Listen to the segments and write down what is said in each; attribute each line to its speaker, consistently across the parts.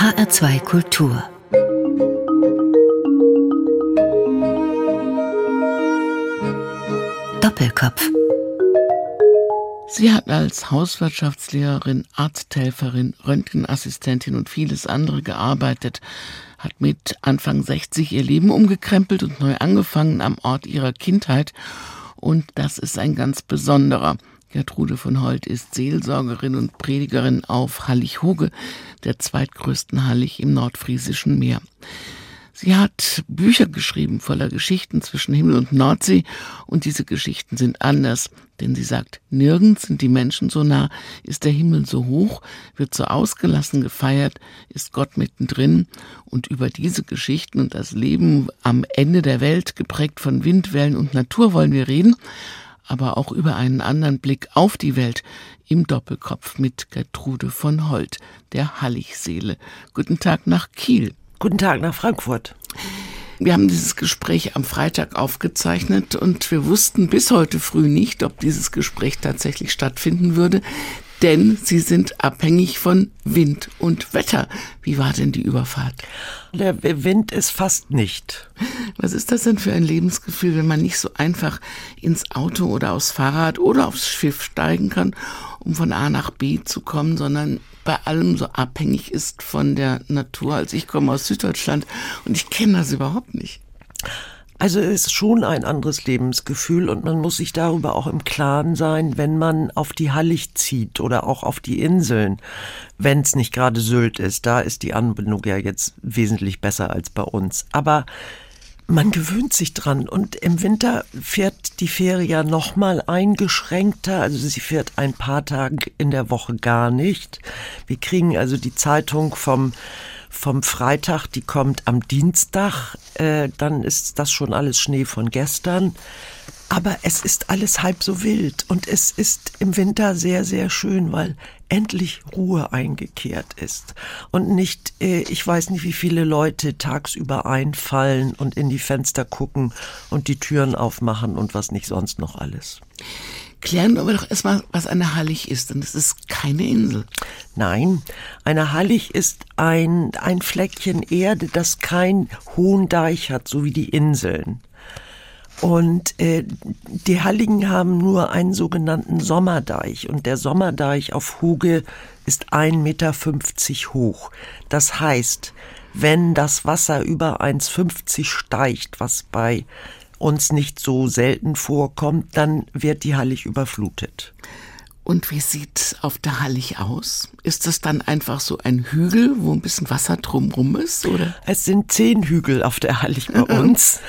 Speaker 1: HR2 Kultur Doppelkopf
Speaker 2: Sie hat als Hauswirtschaftslehrerin, Arzthelferin, Röntgenassistentin und vieles andere gearbeitet, hat mit Anfang 60 ihr Leben umgekrempelt und neu angefangen am Ort ihrer Kindheit. Und das ist ein ganz besonderer. Gertrude von Holt ist Seelsorgerin und Predigerin auf Hallig-Hoge, der zweitgrößten Hallig im nordfriesischen Meer. Sie hat Bücher geschrieben voller Geschichten zwischen Himmel und Nordsee und diese Geschichten sind anders, denn sie sagt, nirgends sind die Menschen so nah, ist der Himmel so hoch, wird so ausgelassen gefeiert, ist Gott mittendrin und über diese Geschichten und das Leben am Ende der Welt, geprägt von Windwellen und Natur wollen wir reden, aber auch über einen anderen Blick auf die Welt im Doppelkopf mit Gertrude von Holt, der Halligseele. Guten Tag nach Kiel.
Speaker 3: Guten Tag nach Frankfurt.
Speaker 2: Wir haben dieses Gespräch am Freitag aufgezeichnet und wir wussten bis heute früh nicht, ob dieses Gespräch tatsächlich stattfinden würde, denn sie sind abhängig von Wind und Wetter. Wie war denn die Überfahrt?
Speaker 3: Der Wind ist fast nicht.
Speaker 2: Was ist das denn für ein Lebensgefühl, wenn man nicht so einfach ins Auto oder aufs Fahrrad oder aufs Schiff steigen kann, um von A nach B zu kommen, sondern bei allem so abhängig ist von der Natur. Also ich komme aus Süddeutschland und ich kenne das überhaupt nicht.
Speaker 3: Also es ist schon ein anderes Lebensgefühl und man muss sich darüber auch im Klaren sein, wenn man auf die Hallig zieht oder auch auf die Inseln, wenn es nicht gerade Sylt ist. Da ist die Anbindung ja jetzt wesentlich besser als bei uns. Aber man gewöhnt sich dran und im Winter fährt die Fähre ja noch mal eingeschränkter, also sie fährt ein paar Tage in der Woche gar nicht. Wir kriegen also die Zeitung vom vom Freitag, die kommt am Dienstag, äh, dann ist das schon alles Schnee von gestern. Aber es ist alles halb so wild und es ist im Winter sehr, sehr schön, weil endlich Ruhe eingekehrt ist und nicht, äh, ich weiß nicht, wie viele Leute tagsüber einfallen und in die Fenster gucken und die Türen aufmachen und was nicht sonst noch alles.
Speaker 2: Klären wir doch erstmal, was eine Hallig ist. Und es ist keine Insel.
Speaker 3: Nein, eine Hallig ist ein, ein Fleckchen Erde, das keinen hohen Deich hat, so wie die Inseln. Und äh, die Halligen haben nur einen sogenannten Sommerdeich. Und der Sommerdeich auf Huge ist 1,50 Meter hoch. Das heißt, wenn das Wasser über 1,50 steigt, was bei uns nicht so selten vorkommt, dann wird die Hallig überflutet.
Speaker 2: Und wie sieht auf der Hallig aus? Ist das dann einfach so ein Hügel, wo ein bisschen Wasser drumrum ist, oder?
Speaker 3: Es sind zehn Hügel auf der Hallig bei uns.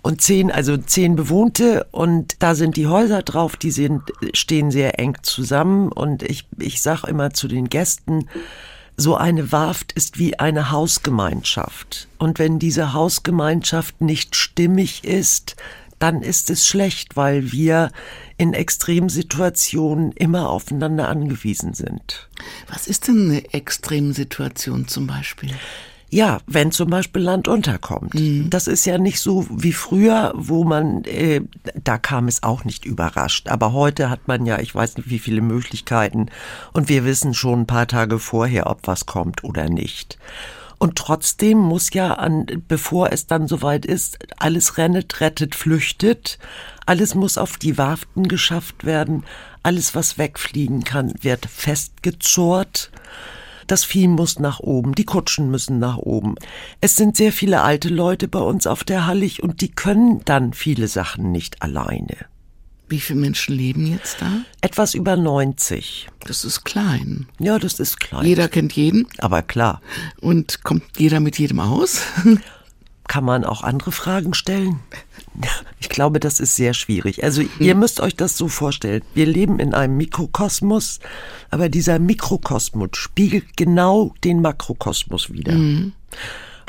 Speaker 3: und zehn, also zehn bewohnte und da sind die Häuser drauf, die sind, stehen sehr eng zusammen und ich, ich sag immer zu den Gästen, so eine Warft ist wie eine Hausgemeinschaft. Und wenn diese Hausgemeinschaft nicht stimmig ist, dann ist es schlecht, weil wir in Extremsituationen immer aufeinander angewiesen sind.
Speaker 2: Was ist denn eine Extremsituation zum Beispiel?
Speaker 3: Ja, wenn zum Beispiel Land unterkommt. Mhm. Das ist ja nicht so wie früher, wo man, äh, da kam es auch nicht überrascht. Aber heute hat man ja, ich weiß nicht, wie viele Möglichkeiten. Und wir wissen schon ein paar Tage vorher, ob was kommt oder nicht. Und trotzdem muss ja an, bevor es dann soweit ist, alles rennet, rettet, flüchtet. Alles muss auf die Warften geschafft werden. Alles, was wegfliegen kann, wird festgezurrt. Das Vieh muss nach oben, die Kutschen müssen nach oben. Es sind sehr viele alte Leute bei uns auf der Hallig und die können dann viele Sachen nicht alleine.
Speaker 2: Wie viele Menschen leben jetzt da?
Speaker 3: Etwas über 90.
Speaker 2: Das ist klein.
Speaker 3: Ja, das ist klein.
Speaker 2: Jeder kennt jeden.
Speaker 3: Aber klar.
Speaker 2: Und kommt jeder mit jedem aus?
Speaker 3: Kann man auch andere Fragen stellen? Ich glaube, das ist sehr schwierig. Also ihr hm. müsst euch das so vorstellen. Wir leben in einem Mikrokosmos, aber dieser Mikrokosmos spiegelt genau den Makrokosmos wider. Mhm.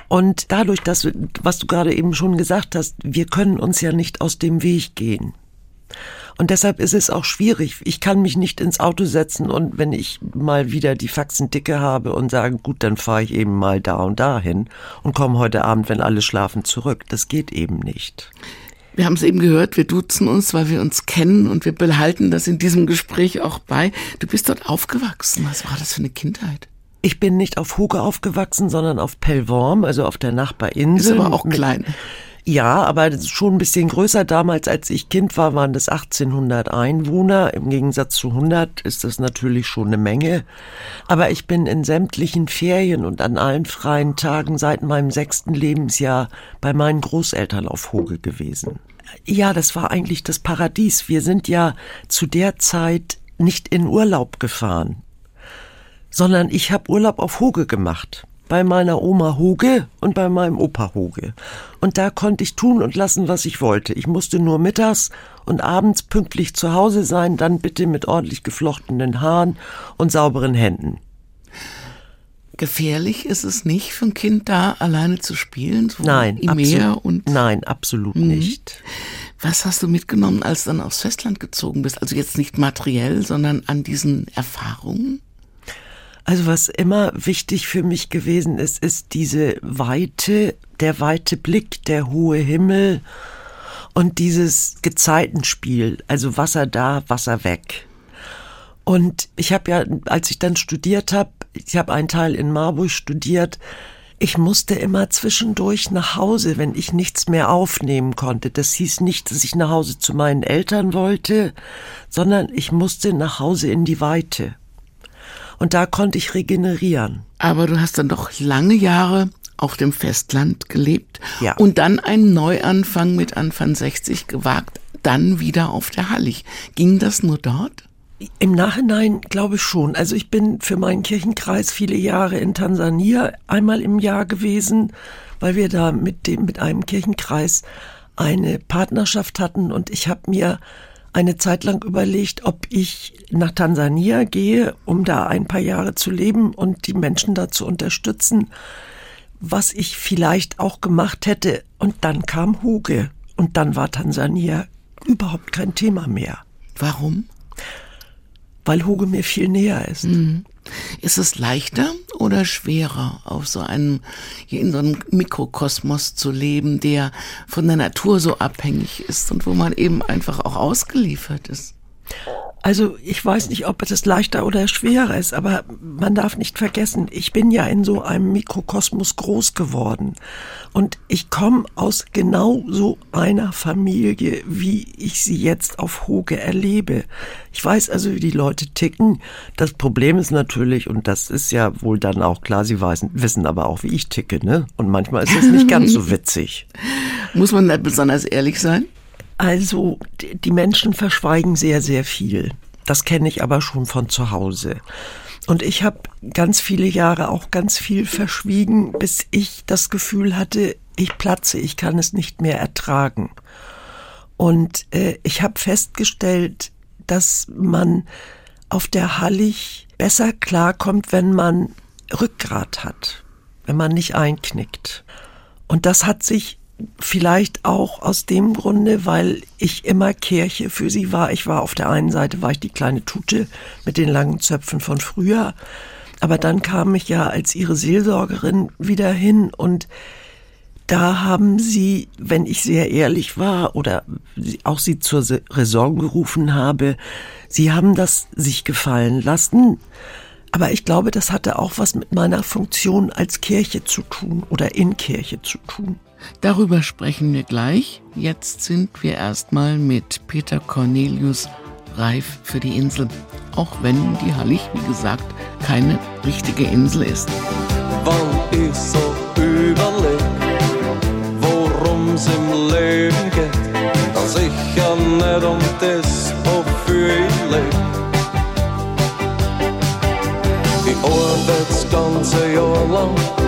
Speaker 3: Und dadurch, dass, was du gerade eben schon gesagt hast, wir können uns ja nicht aus dem Weg gehen. Und deshalb ist es auch schwierig. Ich kann mich nicht ins Auto setzen und wenn ich mal wieder die Faxen dicke habe und sagen, gut, dann fahre ich eben mal da und dahin und komme heute Abend, wenn alle schlafen, zurück. Das geht eben nicht.
Speaker 2: Wir haben es eben gehört, wir duzen uns, weil wir uns kennen und wir behalten das in diesem Gespräch auch bei. Du bist dort aufgewachsen. Was war das für eine Kindheit?
Speaker 3: Ich bin nicht auf Huge aufgewachsen, sondern auf Pellworm, also auf der Nachbarinsel.
Speaker 2: Ist aber auch klein.
Speaker 3: Ja, aber schon ein bisschen größer. Damals, als ich Kind war, waren das 1800 Einwohner. Im Gegensatz zu 100 ist das natürlich schon eine Menge. Aber ich bin in sämtlichen Ferien und an allen freien Tagen seit meinem sechsten Lebensjahr bei meinen Großeltern auf Hoge gewesen. Ja, das war eigentlich das Paradies. Wir sind ja zu der Zeit nicht in Urlaub gefahren, sondern ich habe Urlaub auf Hoge gemacht bei meiner Oma Huge und bei meinem Opa Huge. Und da konnte ich tun und lassen, was ich wollte. Ich musste nur mittags und abends pünktlich zu Hause sein, dann bitte mit ordentlich geflochtenen Haaren und sauberen Händen.
Speaker 2: Gefährlich ist es nicht für ein Kind da alleine zu spielen?
Speaker 3: So nein, Meer und nein, absolut mhm. nicht.
Speaker 2: Was hast du mitgenommen, als du dann aufs Festland gezogen bist? Also jetzt nicht materiell, sondern an diesen Erfahrungen?
Speaker 3: Also was immer wichtig für mich gewesen ist, ist diese Weite, der weite Blick, der hohe Himmel und dieses Gezeitenspiel, also Wasser da, Wasser weg. Und ich habe ja, als ich dann studiert habe, ich habe einen Teil in Marburg studiert, ich musste immer zwischendurch nach Hause, wenn ich nichts mehr aufnehmen konnte. Das hieß nicht, dass ich nach Hause zu meinen Eltern wollte, sondern ich musste nach Hause in die Weite. Und da konnte ich regenerieren.
Speaker 2: Aber du hast dann doch lange Jahre auf dem Festland gelebt
Speaker 3: ja.
Speaker 2: und dann einen Neuanfang mit Anfang 60 gewagt, dann wieder auf der Hallig. Ging das nur dort?
Speaker 3: Im Nachhinein glaube ich schon. Also ich bin für meinen Kirchenkreis viele Jahre in Tansania einmal im Jahr gewesen, weil wir da mit dem mit einem Kirchenkreis eine Partnerschaft hatten und ich habe mir eine Zeit lang überlegt, ob ich nach Tansania gehe, um da ein paar Jahre zu leben und die Menschen da zu unterstützen, was ich vielleicht auch gemacht hätte. Und dann kam Huge und dann war Tansania überhaupt kein Thema mehr.
Speaker 2: Warum?
Speaker 3: Weil Huge mir viel näher ist. Mhm.
Speaker 2: Ist es leichter oder schwerer, auf so einem, hier in so einem Mikrokosmos zu leben, der von der Natur so abhängig ist und wo man eben einfach auch ausgeliefert ist?
Speaker 3: Also ich weiß nicht, ob es leichter oder schwerer ist, aber man darf nicht vergessen, ich bin ja in so einem Mikrokosmos groß geworden und ich komme aus genau so einer Familie, wie ich sie jetzt auf Hoge erlebe. Ich weiß also, wie die Leute ticken. Das Problem ist natürlich, und das ist ja wohl dann auch klar, sie wissen, wissen aber auch, wie ich ticke, ne? Und manchmal ist es nicht ganz so witzig.
Speaker 2: Muss man da besonders ehrlich sein?
Speaker 3: Also die Menschen verschweigen sehr, sehr viel. Das kenne ich aber schon von zu Hause. Und ich habe ganz viele Jahre auch ganz viel verschwiegen, bis ich das Gefühl hatte, ich platze, ich kann es nicht mehr ertragen. Und äh, ich habe festgestellt, dass man auf der Hallig besser klarkommt, wenn man Rückgrat hat, wenn man nicht einknickt. Und das hat sich vielleicht auch aus dem Grunde, weil ich immer Kirche für sie war. Ich war auf der einen Seite war ich die kleine Tute mit den langen Zöpfen von früher, aber dann kam ich ja als ihre Seelsorgerin wieder hin und da haben sie, wenn ich sehr ehrlich war oder auch sie zur Raison gerufen habe, sie haben das sich gefallen lassen. Aber ich glaube, das hatte auch was mit meiner Funktion als Kirche zu tun oder in Kirche zu tun.
Speaker 2: Darüber sprechen wir gleich. Jetzt sind wir erstmal mit Peter Cornelius reif für die Insel. Auch wenn die Hallig, wie gesagt, keine richtige Insel ist.
Speaker 4: Wann ich so überleg, es im Leben geht, dass ich ja nicht um das, wofür ich lebe. Ich arbeite das ganze Jahr lang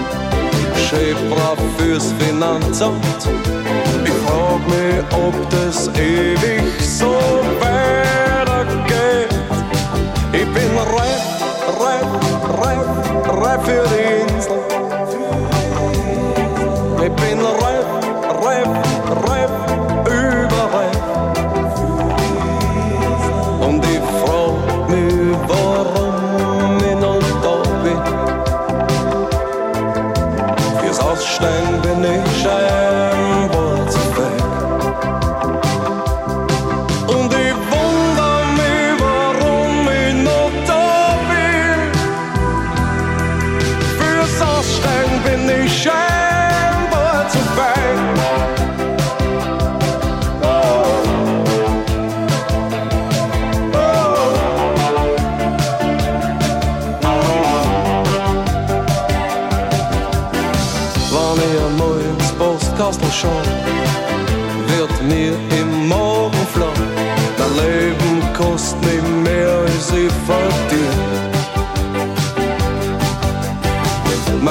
Speaker 4: schön brav fürs Finanzamt. Ich frag mich, ob das ewig so weitergeht. Ich bin reif, reif, reif, reif für die Insel. Aussteigen bin ich scheinbar zu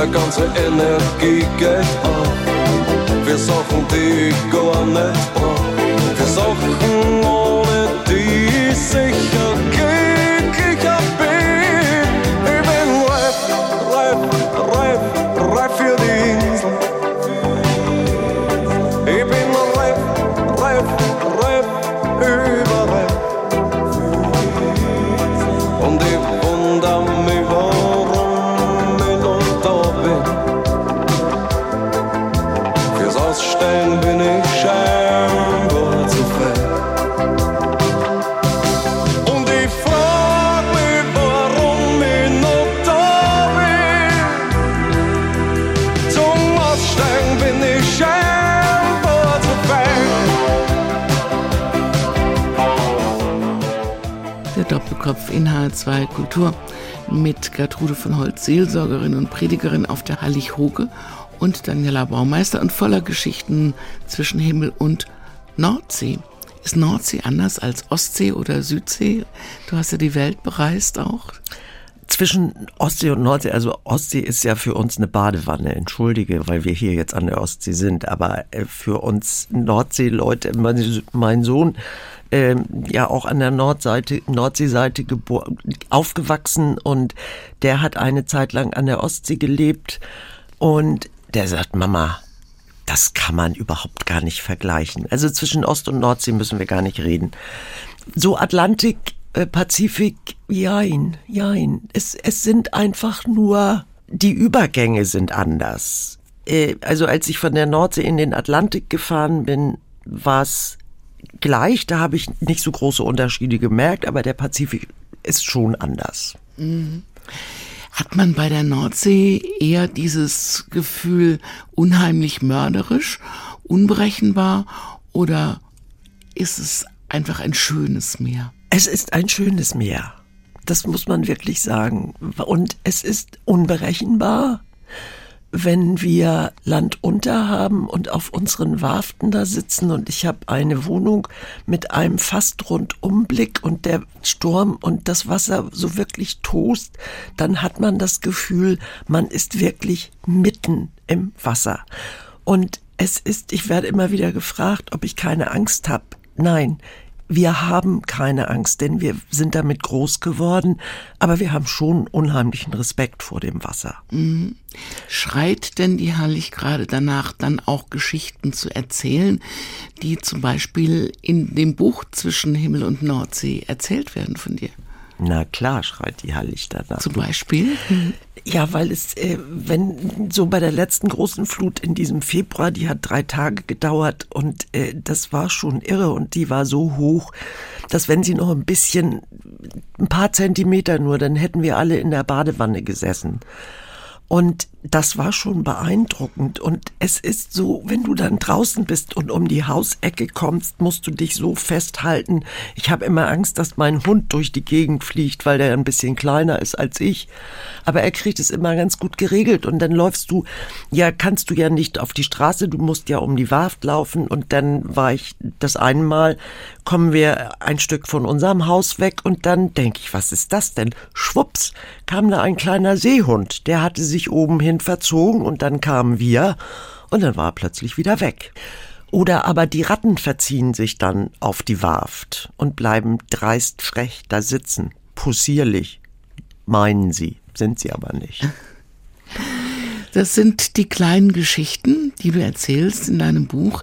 Speaker 5: Meine ganze Energie geht auf für Sachen, die ich gar nicht.
Speaker 2: Der Doppelkopf in H2 Kultur mit Gertrude von Holz, Seelsorgerin und Predigerin auf der Hallig-Hoge und Daniela Baumeister und voller Geschichten zwischen Himmel und Nordsee. Ist Nordsee anders als Ostsee oder Südsee? Du hast ja die Welt bereist auch.
Speaker 3: Zwischen Ostsee und Nordsee, also Ostsee ist ja für uns eine Badewanne, entschuldige, weil wir hier jetzt an der Ostsee sind, aber äh, für uns Nordseeleute, mein Sohn, ähm, ja auch an der Nordseite, Nordseeseite geboren, aufgewachsen und der hat eine Zeit lang an der Ostsee gelebt und der sagt, Mama, das kann man überhaupt gar nicht vergleichen. Also zwischen Ost- und Nordsee müssen wir gar nicht reden. So Atlantik, äh, Pazifik, jein, jein. Es, es sind einfach nur, die Übergänge sind anders. Äh, also als ich von der Nordsee in den Atlantik gefahren bin, war es gleich. Da habe ich nicht so große Unterschiede gemerkt, aber der Pazifik ist schon anders.
Speaker 2: Hat man bei der Nordsee eher dieses Gefühl unheimlich mörderisch, unberechenbar oder ist es einfach ein schönes Meer?
Speaker 3: Es ist ein schönes Meer. Das muss man wirklich sagen. Und es ist unberechenbar, wenn wir Land unter haben und auf unseren Warften da sitzen und ich habe eine Wohnung mit einem fast Rundumblick und der Sturm und das Wasser so wirklich tost, dann hat man das Gefühl, man ist wirklich mitten im Wasser. Und es ist, ich werde immer wieder gefragt, ob ich keine Angst habe. Nein, wir haben keine Angst, denn wir sind damit groß geworden, aber wir haben schon unheimlichen Respekt vor dem Wasser.
Speaker 2: Schreit denn die Hallig gerade danach, dann auch Geschichten zu erzählen, die zum Beispiel in dem Buch zwischen Himmel und Nordsee erzählt werden von dir?
Speaker 3: Na klar, schreit die Hallig danach.
Speaker 2: Zum Beispiel?
Speaker 3: Ja, weil es, äh, wenn so bei der letzten großen Flut in diesem Februar, die hat drei Tage gedauert und äh, das war schon irre und die war so hoch, dass wenn sie noch ein bisschen, ein paar Zentimeter nur, dann hätten wir alle in der Badewanne gesessen. Und das war schon beeindruckend. Und es ist so, wenn du dann draußen bist und um die Hausecke kommst, musst du dich so festhalten. Ich habe immer Angst, dass mein Hund durch die Gegend fliegt, weil der ein bisschen kleiner ist als ich. Aber er kriegt es immer ganz gut geregelt. Und dann läufst du, ja, kannst du ja nicht auf die Straße, du musst ja um die Warft laufen. Und dann war ich das eine Mal, kommen wir ein Stück von unserem Haus weg und dann denke ich, was ist das denn? Schwupps, kam da ein kleiner Seehund, der hatte sich oben hin verzogen und dann kamen wir und dann war er plötzlich wieder weg. Oder aber die Ratten verziehen sich dann auf die Warft und bleiben dreist frech da sitzen, possierlich, meinen sie, sind sie aber nicht.
Speaker 2: Das sind die kleinen Geschichten, die du erzählst in deinem Buch.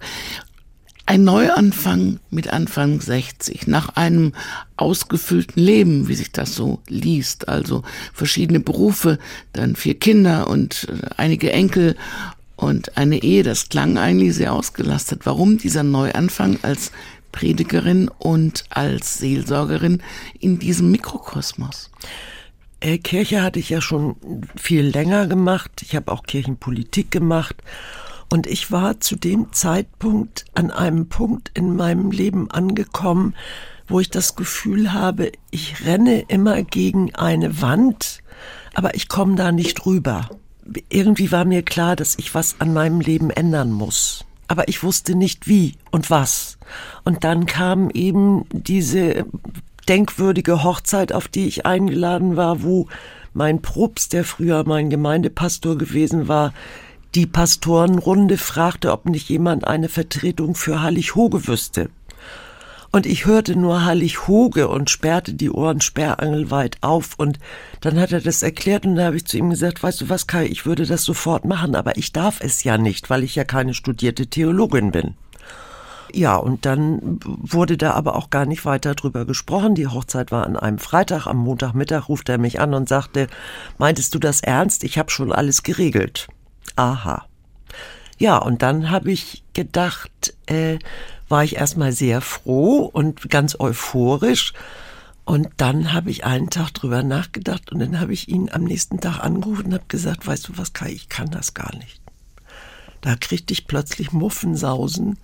Speaker 2: Ein Neuanfang mit Anfang 60, nach einem ausgefüllten Leben, wie sich das so liest, also verschiedene Berufe, dann vier Kinder und äh, einige Enkel und eine Ehe, das klang eigentlich sehr ausgelastet. Warum dieser Neuanfang als Predigerin und als Seelsorgerin in diesem Mikrokosmos?
Speaker 3: Äh, Kirche hatte ich ja schon viel länger gemacht. Ich habe auch Kirchenpolitik gemacht. Und ich war zu dem Zeitpunkt an einem Punkt in meinem Leben angekommen, wo ich das Gefühl habe, ich renne immer gegen eine Wand, aber ich komme da nicht rüber. Irgendwie war mir klar, dass ich was an meinem Leben ändern muss. Aber ich wusste nicht wie und was. Und dann kam eben diese denkwürdige Hochzeit, auf die ich eingeladen war, wo mein Propst, der früher mein Gemeindepastor gewesen war, die Pastorenrunde fragte, ob nicht jemand eine Vertretung für Hallig Hoge wüsste. Und ich hörte nur Hallig Hoge und sperrte die Ohren sperrangelweit auf. Und dann hat er das erklärt und da habe ich zu ihm gesagt, weißt du was, Kai, ich würde das sofort machen, aber ich darf es ja nicht, weil ich ja keine studierte Theologin bin. Ja, und dann wurde da aber auch gar nicht weiter drüber gesprochen. Die Hochzeit war an einem Freitag. Am Montagmittag ruft er mich an und sagte, meintest du das ernst? Ich habe schon alles geregelt. Aha. Ja, und dann habe ich gedacht, äh, war ich erstmal sehr froh und ganz euphorisch. Und dann habe ich einen Tag drüber nachgedacht und dann habe ich ihn am nächsten Tag angerufen und habe gesagt, weißt du was, Kai, ich kann das gar nicht. Da kriegte ich plötzlich Muffensausen.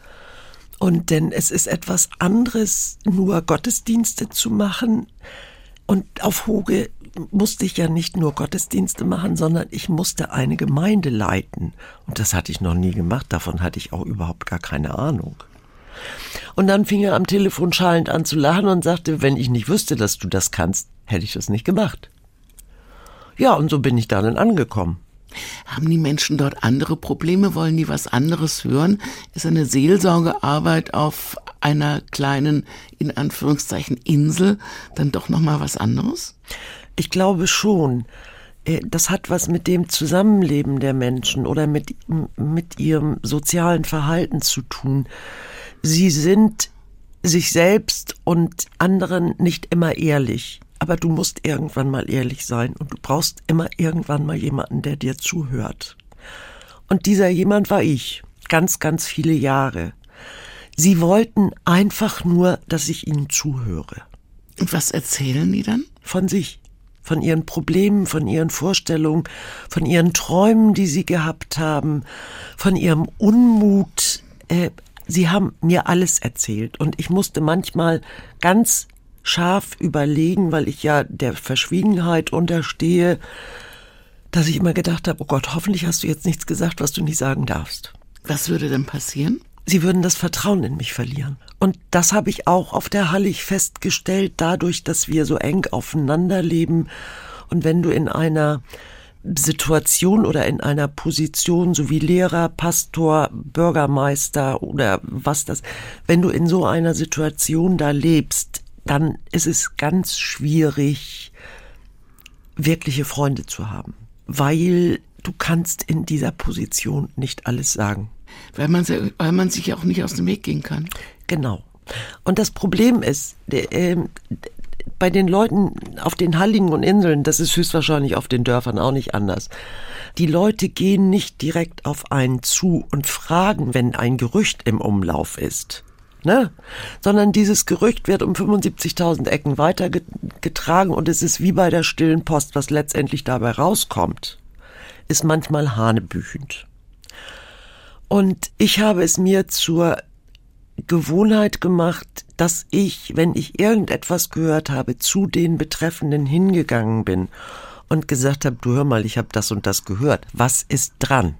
Speaker 3: Und denn es ist etwas anderes, nur Gottesdienste zu machen. Und auf Hoge musste ich ja nicht nur Gottesdienste machen, sondern ich musste eine Gemeinde leiten. Und das hatte ich noch nie gemacht, davon hatte ich auch überhaupt gar keine Ahnung. Und dann fing er am Telefon schallend an zu lachen und sagte, wenn ich nicht wüsste, dass du das kannst, hätte ich das nicht gemacht. Ja, und so bin ich dann angekommen.
Speaker 2: Haben die Menschen dort andere Probleme? Wollen die was anderes hören? Ist eine Seelsorgearbeit auf einer kleinen, in Anführungszeichen, Insel dann doch nochmal was anderes?
Speaker 3: Ich glaube schon. Äh, das hat was mit dem Zusammenleben der Menschen oder mit, mit ihrem sozialen Verhalten zu tun. Sie sind sich selbst und anderen nicht immer ehrlich. Aber du musst irgendwann mal ehrlich sein und du brauchst immer irgendwann mal jemanden, der dir zuhört. Und dieser jemand war ich, ganz, ganz viele Jahre. Sie wollten einfach nur, dass ich ihnen zuhöre.
Speaker 2: Und was erzählen die dann?
Speaker 3: Von sich von ihren Problemen, von ihren Vorstellungen, von ihren Träumen, die sie gehabt haben, von ihrem Unmut. Äh, sie haben mir alles erzählt und ich musste manchmal ganz scharf überlegen, weil ich ja der Verschwiegenheit unterstehe, dass ich immer gedacht habe, oh Gott, hoffentlich hast du jetzt nichts gesagt, was du nicht sagen darfst.
Speaker 2: Was würde denn passieren?
Speaker 3: Sie würden das Vertrauen in mich verlieren. Und das habe ich auch auf der Hallig festgestellt, dadurch, dass wir so eng aufeinander leben. Und wenn du in einer Situation oder in einer Position, so wie Lehrer, Pastor, Bürgermeister oder was das, wenn du in so einer Situation da lebst, dann ist es ganz schwierig, wirkliche Freunde zu haben, weil du kannst in dieser Position nicht alles sagen
Speaker 2: weil man, weil man sich auch nicht aus dem Weg gehen kann.
Speaker 3: Genau. Und das Problem ist, äh, bei den Leuten auf den Halligen und Inseln, das ist höchstwahrscheinlich auf den Dörfern auch nicht anders. Die Leute gehen nicht direkt auf einen zu und fragen, wenn ein Gerücht im Umlauf ist. Ne? Sondern dieses Gerücht wird um 75.000 Ecken weitergetragen und es ist wie bei der stillen Post, was letztendlich dabei rauskommt, ist manchmal hanebüchend. Und ich habe es mir zur Gewohnheit gemacht, dass ich, wenn ich irgendetwas gehört habe, zu den Betreffenden hingegangen bin und gesagt habe, du hör mal, ich habe das und das gehört. Was ist dran?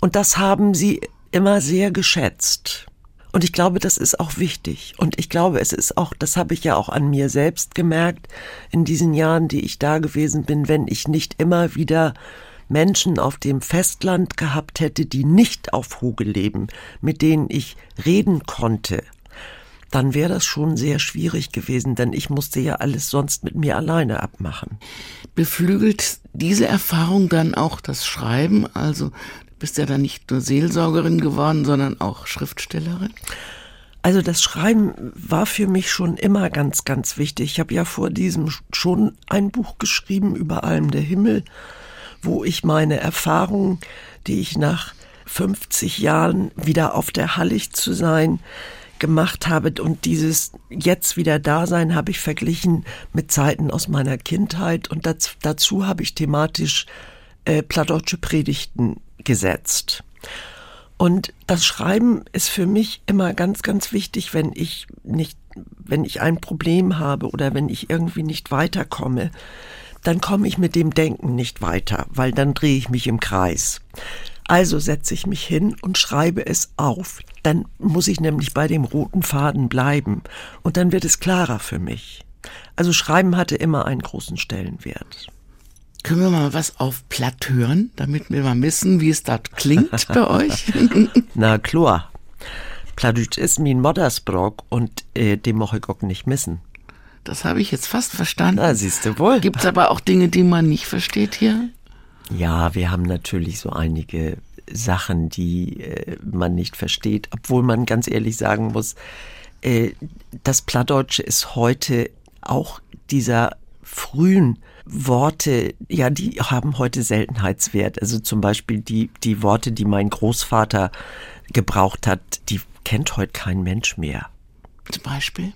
Speaker 3: Und das haben sie immer sehr geschätzt. Und ich glaube, das ist auch wichtig. Und ich glaube, es ist auch, das habe ich ja auch an mir selbst gemerkt, in diesen Jahren, die ich da gewesen bin, wenn ich nicht immer wieder Menschen auf dem Festland gehabt hätte, die nicht auf Hoge leben, mit denen ich reden konnte, dann wäre das schon sehr schwierig gewesen, denn ich musste ja alles sonst mit mir alleine abmachen.
Speaker 2: Beflügelt diese Erfahrung dann auch das Schreiben? Also du bist ja dann nicht nur Seelsorgerin geworden, sondern auch Schriftstellerin?
Speaker 3: Also das Schreiben war für mich schon immer ganz, ganz wichtig. Ich habe ja vor diesem schon ein Buch geschrieben über allem der Himmel wo ich meine Erfahrungen, die ich nach 50 Jahren wieder auf der Hallig zu sein, gemacht habe und dieses jetzt wieder Dasein habe ich verglichen mit Zeiten aus meiner Kindheit und dazu, dazu habe ich thematisch äh, plattdeutsche Predigten gesetzt. Und das Schreiben ist für mich immer ganz, ganz wichtig, wenn ich nicht, wenn ich ein Problem habe oder wenn ich irgendwie nicht weiterkomme, dann komme ich mit dem Denken nicht weiter, weil dann drehe ich mich im Kreis. Also setze ich mich hin und schreibe es auf. Dann muss ich nämlich bei dem roten Faden bleiben und dann wird es klarer für mich. Also Schreiben hatte immer einen großen Stellenwert.
Speaker 2: Können wir mal was auf Platt hören, damit wir mal wissen, wie es dort klingt bei euch?
Speaker 3: Na klar. Plattdeutsch ist mein Moddersbrock und äh, dem mochte ich auch nicht missen.
Speaker 2: Das habe ich jetzt fast verstanden.
Speaker 3: Na, siehst du wohl.
Speaker 2: Gibt es aber auch Dinge, die man nicht versteht hier?
Speaker 3: Ja, wir haben natürlich so einige Sachen, die äh, man nicht versteht, obwohl man ganz ehrlich sagen muss, äh, das Plattdeutsche ist heute auch dieser frühen Worte, ja, die haben heute Seltenheitswert. Also zum Beispiel die, die Worte, die mein Großvater gebraucht hat, die kennt heute kein Mensch mehr.
Speaker 2: Zum Beispiel?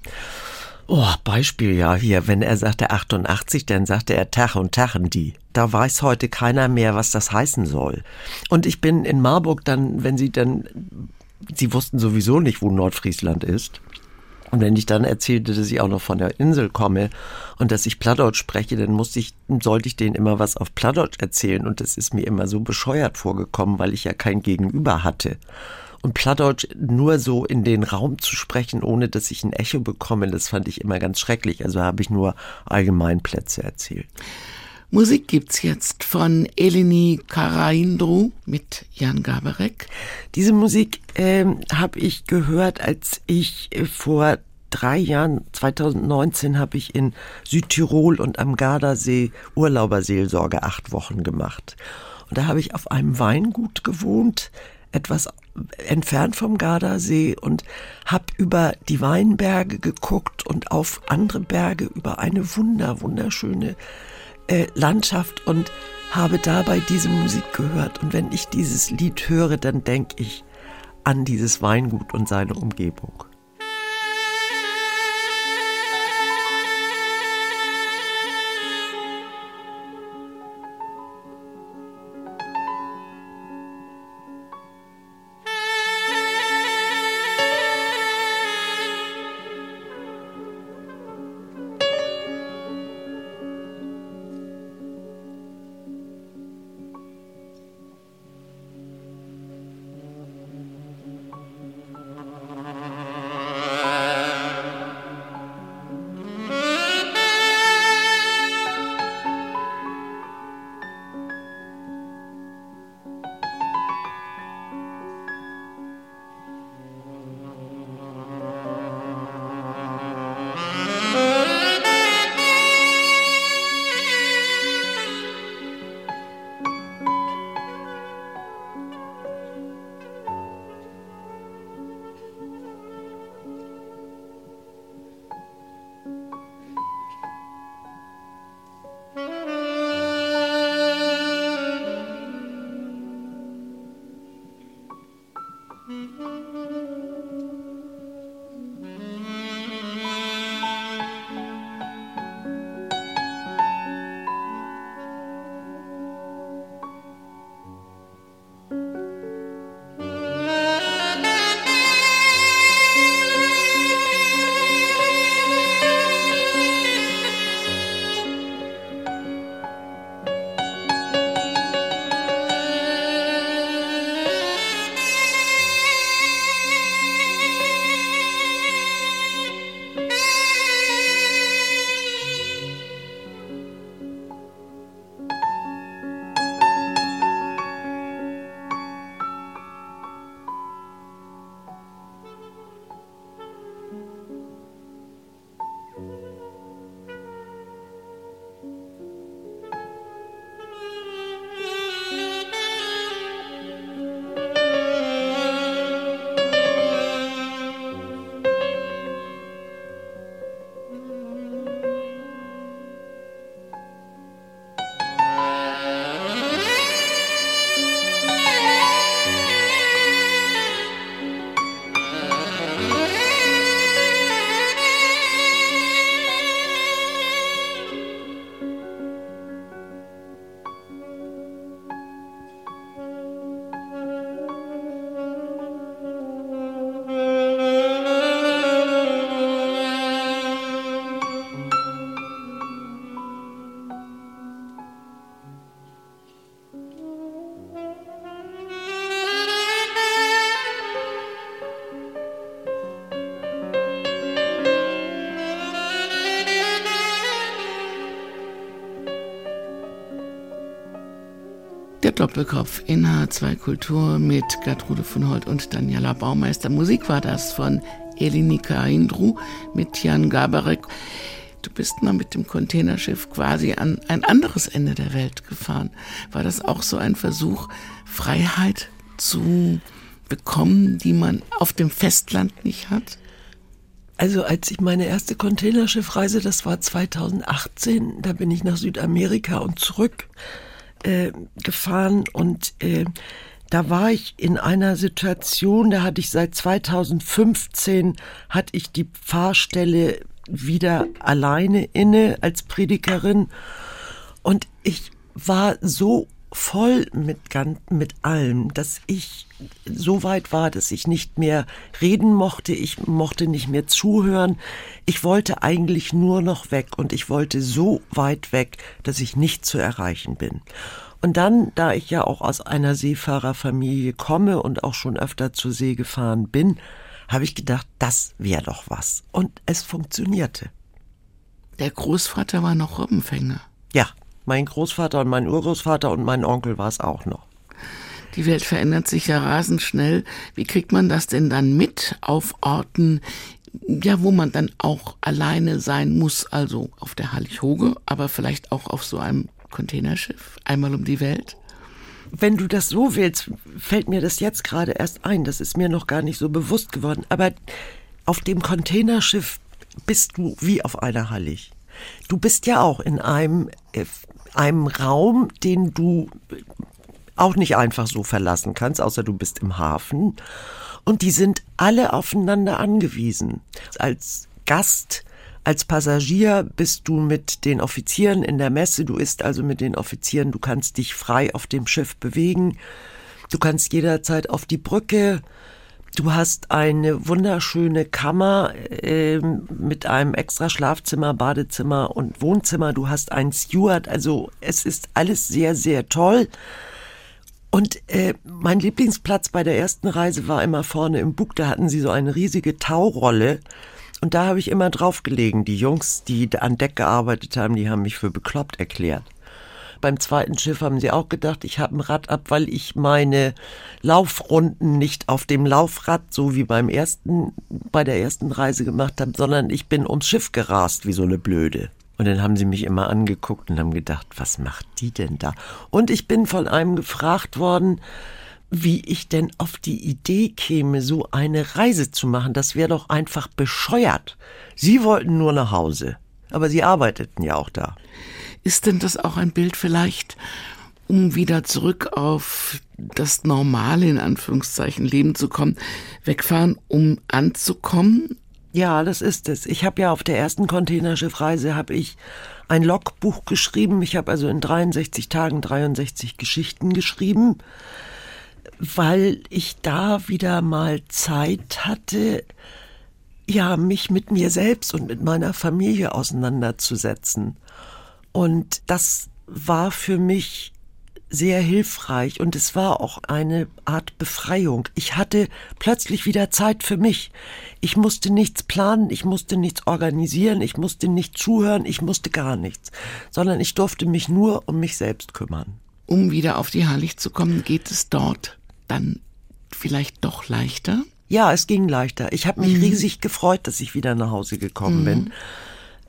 Speaker 3: Oh, Beispiel ja hier, wenn er sagte 88, dann sagte er Tach und Tachen die. Da weiß heute keiner mehr, was das heißen soll. Und ich bin in Marburg dann, wenn sie dann, sie wussten sowieso nicht, wo Nordfriesland ist. Und wenn ich dann erzählte, dass ich auch noch von der Insel komme und dass ich Plattdeutsch spreche, dann musste ich, sollte ich denen immer was auf Plattdeutsch erzählen. Und das ist mir immer so bescheuert vorgekommen, weil ich ja kein Gegenüber hatte. Und Plattdeutsch nur so in den Raum zu sprechen, ohne dass ich ein Echo bekomme, das fand ich immer ganz schrecklich. Also habe ich nur Allgemeinplätze erzählt.
Speaker 2: Musik gibt's jetzt von Eleni Karaindru mit Jan Gaberek.
Speaker 3: Diese Musik ähm, habe ich gehört, als ich äh, vor drei Jahren, 2019, habe ich in Südtirol und am Gardasee Urlauberseelsorge acht Wochen gemacht. Und da habe ich auf einem Weingut gewohnt, etwas entfernt vom Gardasee und habe über die Weinberge geguckt und auf andere Berge über eine wunder wunderschöne äh, Landschaft und habe dabei diese Musik gehört. Und wenn ich dieses Lied höre, dann denke ich an dieses Weingut und seine Umgebung.
Speaker 2: Doppelkopf in H2 Kultur mit Gertrude von Holt und Daniela Baumeister. Musik war das von Elinika Indru mit Jan Gabarek. Du bist mal mit dem Containerschiff quasi an ein anderes Ende der Welt gefahren. War das auch so ein Versuch, Freiheit zu bekommen, die man auf dem Festland nicht hat?
Speaker 3: Also als ich meine erste Containerschiffreise, das war 2018, da bin ich nach Südamerika und zurück äh, gefahren und äh, da war ich in einer Situation, da hatte ich seit 2015 hatte ich die Fahrstelle wieder alleine inne als Predikerin. Und ich war so voll mit, mit allem, dass ich so weit war, dass ich nicht mehr reden mochte, ich mochte nicht mehr zuhören. Ich wollte eigentlich nur noch weg und ich wollte so weit weg, dass ich nicht zu erreichen bin. Und dann, da ich ja auch aus einer Seefahrerfamilie komme und auch schon öfter zur See gefahren bin, habe ich gedacht, das wäre doch was. Und es funktionierte.
Speaker 2: Der Großvater war noch Robbenfänger.
Speaker 3: Ja, mein Großvater und mein Urgroßvater und mein Onkel war es auch noch.
Speaker 2: Die Welt verändert sich ja rasend schnell. Wie kriegt man das denn dann mit auf Orten, ja, wo man dann auch alleine sein muss, also auf der Hallig-Hoge, aber vielleicht auch auf so einem Containerschiff, einmal um die Welt?
Speaker 3: Wenn du das so willst, fällt mir das jetzt gerade erst ein. Das ist mir noch gar nicht so bewusst geworden. Aber auf dem Containerschiff bist du wie auf einer Hallig. Du bist ja auch in einem, äh, einem Raum, den du auch nicht einfach so verlassen kannst, außer du bist im Hafen. Und die sind alle aufeinander angewiesen. Als Gast, als Passagier bist du mit den Offizieren in der Messe, du isst also mit den Offizieren, du kannst dich frei auf dem Schiff bewegen, du kannst jederzeit auf die Brücke, Du hast eine wunderschöne Kammer äh, mit einem extra Schlafzimmer, Badezimmer und Wohnzimmer. Du hast einen Steward. Also es ist alles sehr, sehr toll. Und äh, mein Lieblingsplatz bei der ersten Reise war immer vorne im Bug. Da hatten sie so eine riesige Taurolle. Und da habe ich immer drauf gelegen. Die Jungs, die an Deck gearbeitet haben, die haben mich für bekloppt erklärt. Beim zweiten Schiff haben sie auch gedacht, ich habe ein Rad ab, weil ich meine Laufrunden nicht auf dem Laufrad, so wie beim ersten, bei der ersten Reise gemacht habe, sondern ich bin ums Schiff gerast wie so eine Blöde. Und dann haben sie mich immer angeguckt und haben gedacht, was macht die denn da? Und ich bin von einem gefragt worden, wie ich denn auf die Idee käme, so eine Reise zu machen. Das wäre doch einfach bescheuert. Sie wollten nur nach Hause. Aber sie arbeiteten ja auch da.
Speaker 2: Ist denn das auch ein Bild vielleicht, um wieder zurück auf das normale, in Anführungszeichen, Leben zu kommen, wegfahren, um anzukommen?
Speaker 3: Ja, das ist es. Ich habe ja auf der ersten Containerschiffreise habe ich ein Logbuch geschrieben. Ich habe also in 63 Tagen 63 Geschichten geschrieben, weil ich da wieder mal Zeit hatte, ja, mich mit mir selbst und mit meiner Familie auseinanderzusetzen. Und das war für mich sehr hilfreich und es war auch eine Art Befreiung. Ich hatte plötzlich wieder Zeit für mich. Ich musste nichts planen, ich musste nichts organisieren, ich musste nicht zuhören, ich musste gar nichts, sondern ich durfte mich nur um mich selbst kümmern.
Speaker 2: Um wieder auf die Heilig zu kommen, geht es dort dann vielleicht doch leichter?
Speaker 3: Ja, es ging leichter. Ich habe mich mhm. riesig gefreut, dass ich wieder nach Hause gekommen mhm. bin.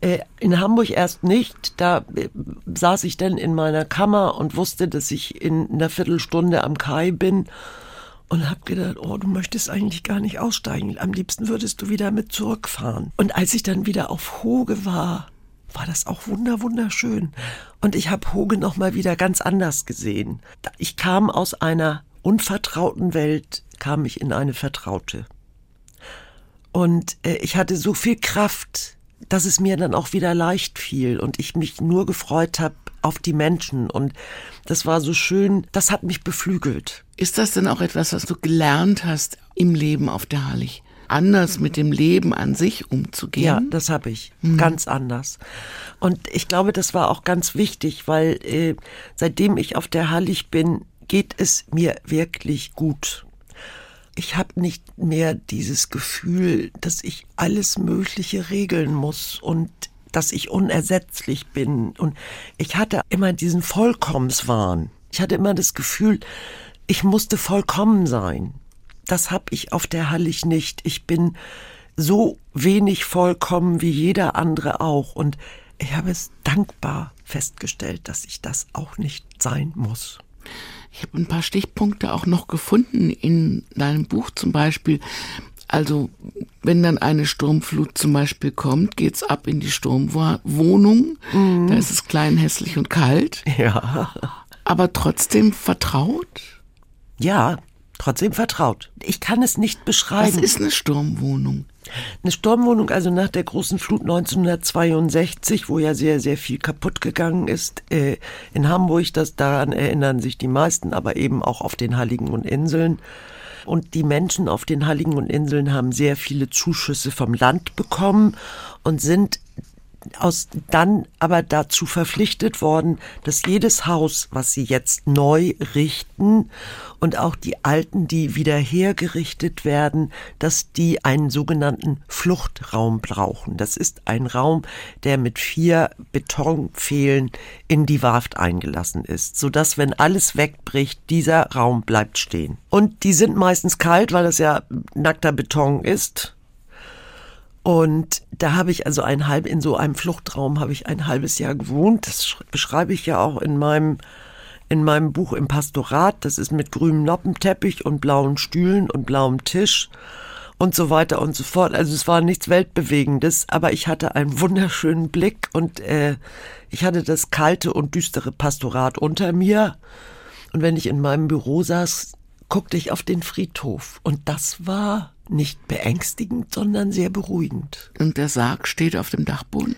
Speaker 3: Äh, in Hamburg erst nicht. Da äh, saß ich dann in meiner Kammer und wusste, dass ich in einer Viertelstunde am Kai bin und habe gedacht, oh, du möchtest eigentlich gar nicht aussteigen. Am liebsten würdest du wieder mit zurückfahren. Und als ich dann wieder auf Hoge war, war das auch wunder wunderschön. Und ich habe Hoge noch mal wieder ganz anders gesehen. Ich kam aus einer unvertrauten Welt, kam ich in eine vertraute. Und äh, ich hatte so viel Kraft dass es mir dann auch wieder leicht fiel und ich mich nur gefreut habe auf die Menschen und das war so schön, das hat mich beflügelt.
Speaker 2: Ist das denn auch etwas, was du gelernt hast im Leben auf der Hallig? Anders mit dem Leben an sich umzugehen?
Speaker 3: Ja, das habe ich. Mhm. Ganz anders. Und ich glaube, das war auch ganz wichtig, weil äh, seitdem ich auf der Hallig bin, geht es mir wirklich gut ich habe nicht mehr dieses Gefühl, dass ich alles Mögliche regeln muss und dass ich unersetzlich bin. Und ich hatte immer diesen Vollkommenswahn. Ich hatte immer das Gefühl, ich musste vollkommen sein. Das habe ich auf der Hallig nicht. Ich bin so wenig vollkommen wie jeder andere auch. Und ich habe es dankbar festgestellt, dass ich das auch nicht sein muss.
Speaker 2: Ich habe ein paar Stichpunkte auch noch gefunden in deinem Buch zum Beispiel. Also, wenn dann eine Sturmflut zum Beispiel kommt, geht's ab in die Sturmwohnung. Mhm. Da ist es klein, hässlich und kalt.
Speaker 3: Ja.
Speaker 2: Aber trotzdem vertraut?
Speaker 3: Ja, trotzdem vertraut. Ich kann es nicht beschreiben.
Speaker 2: Was ist eine Sturmwohnung?
Speaker 3: Eine Sturmwohnung, also nach der großen Flut 1962, wo ja sehr, sehr viel kaputt gegangen ist, äh, in Hamburg, das daran erinnern sich die meisten, aber eben auch auf den Heiligen und Inseln. Und die Menschen auf den Heiligen und Inseln haben sehr viele Zuschüsse vom Land bekommen und sind aus dann aber dazu verpflichtet worden, dass jedes Haus, was sie jetzt neu richten und auch die alten, die wieder hergerichtet werden, dass die einen sogenannten Fluchtraum brauchen. Das ist ein Raum, der mit vier Betonpfählen in die Warft eingelassen ist, so dass wenn alles wegbricht, dieser Raum bleibt stehen. Und die sind meistens kalt, weil das ja nackter Beton ist und da habe ich also ein halb, in so einem Fluchtraum habe ich ein halbes Jahr gewohnt. Das beschreibe ich ja auch in meinem, in meinem Buch im Pastorat. Das ist mit grünem Noppenteppich und blauen Stühlen und blauem Tisch und so weiter und so fort. Also es war nichts Weltbewegendes, aber ich hatte einen wunderschönen Blick und äh, ich hatte das kalte und düstere Pastorat unter mir. Und wenn ich in meinem Büro saß, guckte ich auf den Friedhof. Und das war nicht beängstigend, sondern sehr beruhigend.
Speaker 2: Und der Sarg steht auf dem Dachboden?